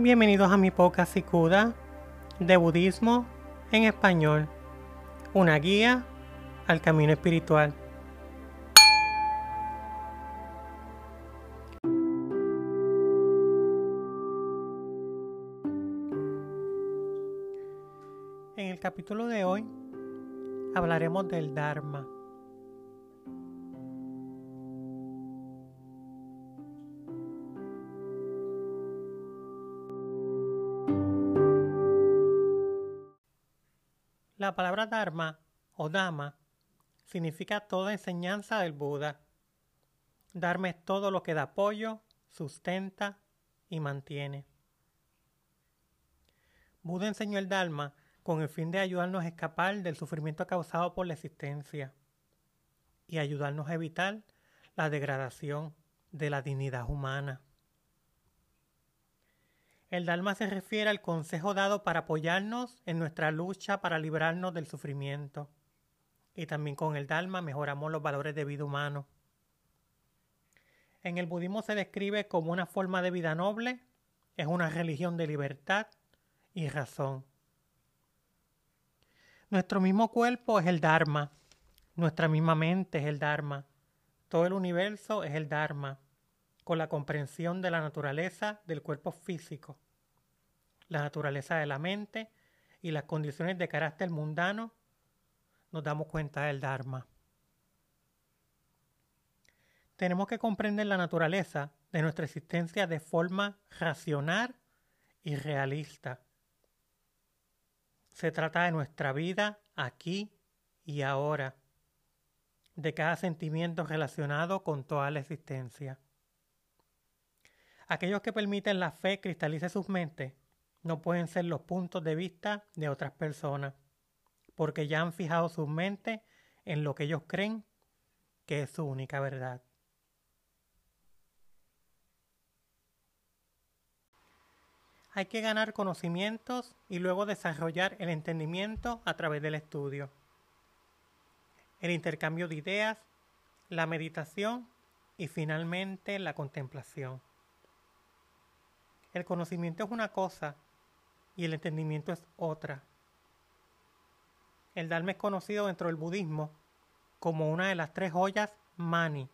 Bienvenidos a mi podcast Sikuda de budismo en español, una guía al camino espiritual. En el capítulo de hoy hablaremos del Dharma. La palabra Dharma o Dhamma significa toda enseñanza del Buda. Dharma es todo lo que da apoyo, sustenta y mantiene. Buda enseñó el Dharma con el fin de ayudarnos a escapar del sufrimiento causado por la existencia y ayudarnos a evitar la degradación de la dignidad humana. El Dharma se refiere al consejo dado para apoyarnos en nuestra lucha para librarnos del sufrimiento. Y también con el Dharma mejoramos los valores de vida humano. En el budismo se describe como una forma de vida noble, es una religión de libertad y razón. Nuestro mismo cuerpo es el Dharma, nuestra misma mente es el Dharma, todo el universo es el Dharma con la comprensión de la naturaleza del cuerpo físico, la naturaleza de la mente y las condiciones de carácter mundano, nos damos cuenta del Dharma. Tenemos que comprender la naturaleza de nuestra existencia de forma racional y realista. Se trata de nuestra vida aquí y ahora, de cada sentimiento relacionado con toda la existencia. Aquellos que permiten la fe cristalice sus mentes no pueden ser los puntos de vista de otras personas, porque ya han fijado sus mentes en lo que ellos creen que es su única verdad. Hay que ganar conocimientos y luego desarrollar el entendimiento a través del estudio, el intercambio de ideas, la meditación y finalmente la contemplación. El conocimiento es una cosa y el entendimiento es otra. El Dharma es conocido dentro del budismo como una de las tres joyas mani.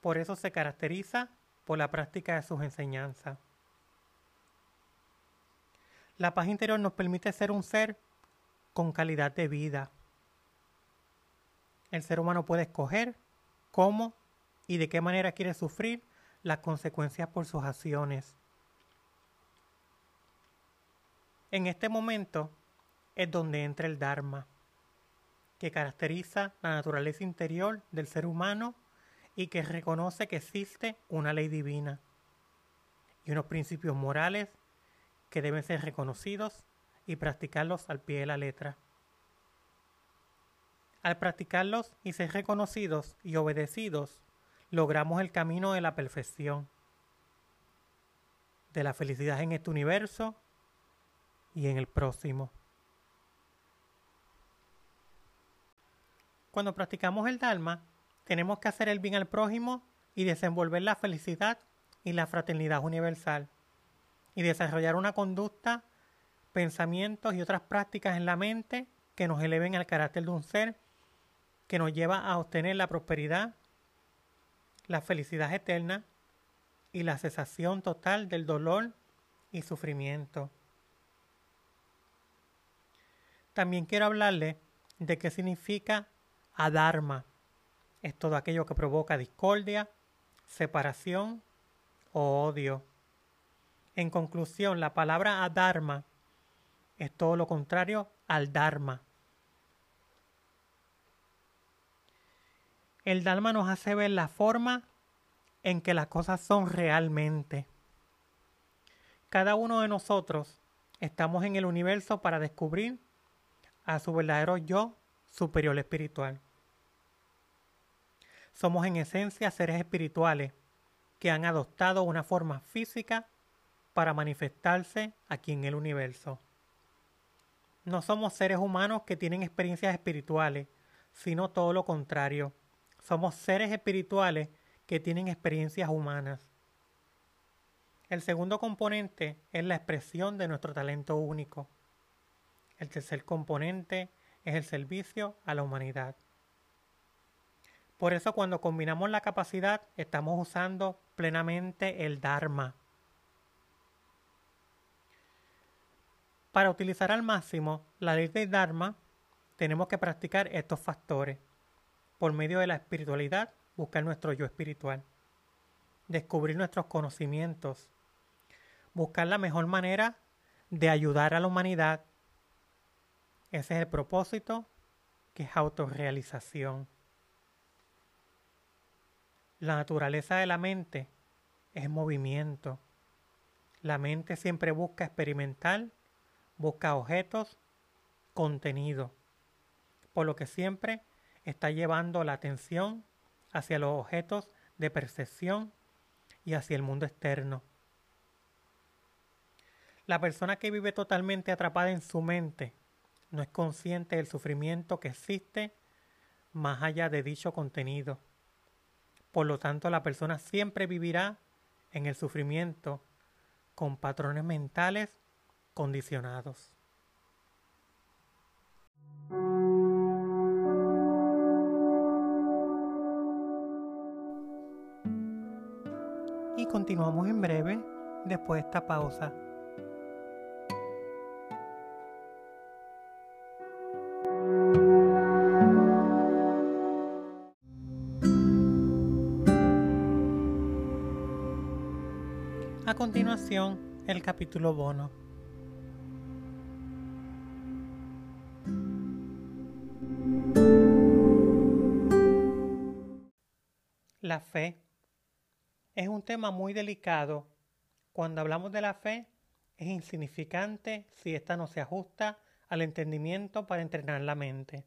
Por eso se caracteriza por la práctica de sus enseñanzas. La paz interior nos permite ser un ser con calidad de vida. El ser humano puede escoger cómo y de qué manera quiere sufrir las consecuencias por sus acciones. En este momento es donde entra el Dharma, que caracteriza la naturaleza interior del ser humano y que reconoce que existe una ley divina y unos principios morales que deben ser reconocidos y practicarlos al pie de la letra. Al practicarlos y ser reconocidos y obedecidos, logramos el camino de la perfección, de la felicidad en este universo y en el próximo. Cuando practicamos el Dharma, tenemos que hacer el bien al prójimo y desenvolver la felicidad y la fraternidad universal y desarrollar una conducta, pensamientos y otras prácticas en la mente que nos eleven al carácter de un ser que nos lleva a obtener la prosperidad, la felicidad eterna y la cesación total del dolor y sufrimiento. También quiero hablarle de qué significa adharma. Es todo aquello que provoca discordia, separación o odio. En conclusión, la palabra adharma es todo lo contrario al dharma. El dharma nos hace ver la forma en que las cosas son realmente. Cada uno de nosotros estamos en el universo para descubrir a su verdadero yo superior espiritual. Somos en esencia seres espirituales que han adoptado una forma física para manifestarse aquí en el universo. No somos seres humanos que tienen experiencias espirituales, sino todo lo contrario. Somos seres espirituales que tienen experiencias humanas. El segundo componente es la expresión de nuestro talento único. El tercer componente es el servicio a la humanidad. Por eso cuando combinamos la capacidad estamos usando plenamente el Dharma. Para utilizar al máximo la ley del Dharma, tenemos que practicar estos factores. Por medio de la espiritualidad, buscar nuestro yo espiritual. Descubrir nuestros conocimientos. Buscar la mejor manera de ayudar a la humanidad. Ese es el propósito, que es autorrealización. La naturaleza de la mente es movimiento. La mente siempre busca experimentar, busca objetos, contenido, por lo que siempre está llevando la atención hacia los objetos de percepción y hacia el mundo externo. La persona que vive totalmente atrapada en su mente no es consciente del sufrimiento que existe más allá de dicho contenido. Por lo tanto, la persona siempre vivirá en el sufrimiento con patrones mentales condicionados. Y continuamos en breve después de esta pausa. El capítulo bono. La fe es un tema muy delicado. Cuando hablamos de la fe, es insignificante si ésta no se ajusta al entendimiento para entrenar la mente.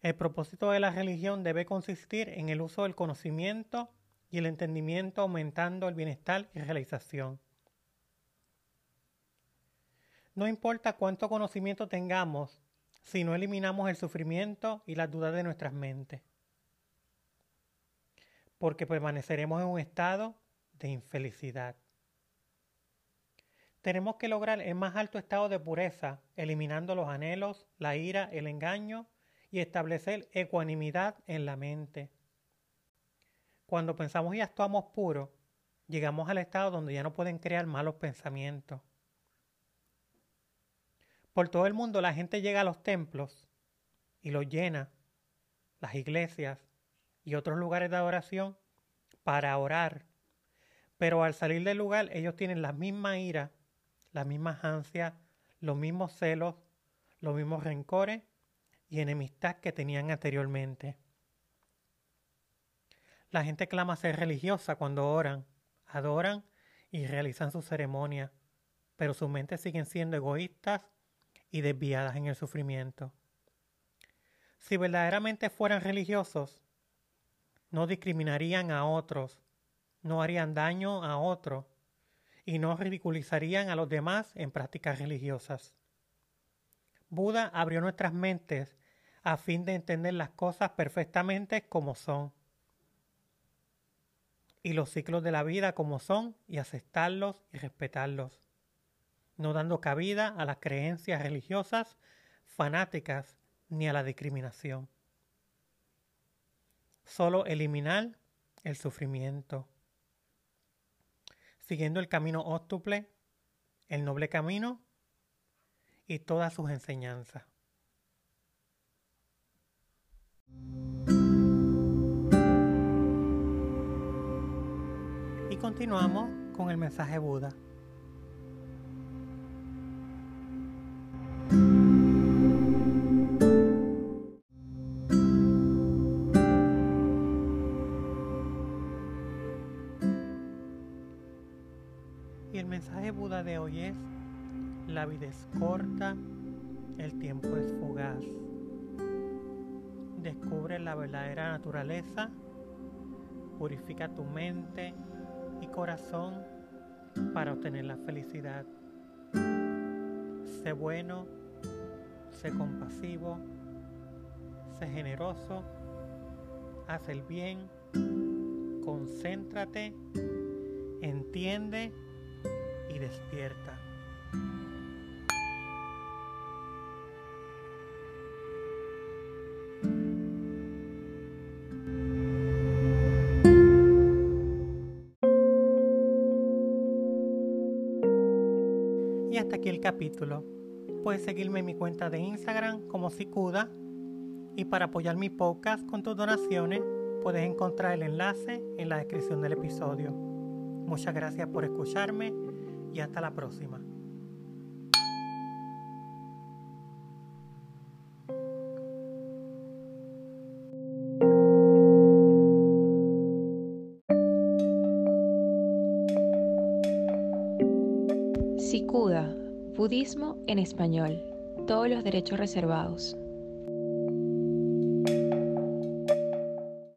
El propósito de la religión debe consistir en el uso del conocimiento y el entendimiento aumentando el bienestar y realización. No importa cuánto conocimiento tengamos si no eliminamos el sufrimiento y las dudas de nuestras mentes, porque permaneceremos en un estado de infelicidad. Tenemos que lograr el más alto estado de pureza, eliminando los anhelos, la ira, el engaño y establecer ecuanimidad en la mente. Cuando pensamos y actuamos puro, llegamos al estado donde ya no pueden crear malos pensamientos. Por todo el mundo la gente llega a los templos y los llena, las iglesias y otros lugares de adoración para orar. Pero al salir del lugar ellos tienen la misma ira, las mismas ansias, los mismos celos, los mismos rencores y enemistad que tenían anteriormente. La gente clama ser religiosa cuando oran, adoran y realizan sus ceremonias, pero sus mentes siguen siendo egoístas y desviadas en el sufrimiento. Si verdaderamente fueran religiosos, no discriminarían a otros, no harían daño a otros y no ridiculizarían a los demás en prácticas religiosas. Buda abrió nuestras mentes a fin de entender las cosas perfectamente como son y los ciclos de la vida como son y aceptarlos y respetarlos, no dando cabida a las creencias religiosas fanáticas ni a la discriminación. Solo eliminar el sufrimiento, siguiendo el camino óctuple, el noble camino y todas sus enseñanzas. Continuamos con el mensaje Buda. Y el mensaje Buda de hoy es, la vida es corta, el tiempo es fugaz. Descubre la verdadera naturaleza, purifica tu mente, y corazón para obtener la felicidad. Sé bueno, sé compasivo, sé generoso, haz el bien, concéntrate entiende y despierta. Y hasta aquí el capítulo. Puedes seguirme en mi cuenta de Instagram como Sicuda y para apoyar mi podcast con tus donaciones puedes encontrar el enlace en la descripción del episodio. Muchas gracias por escucharme y hasta la próxima. Sikuda, Budismo en español, todos los derechos reservados.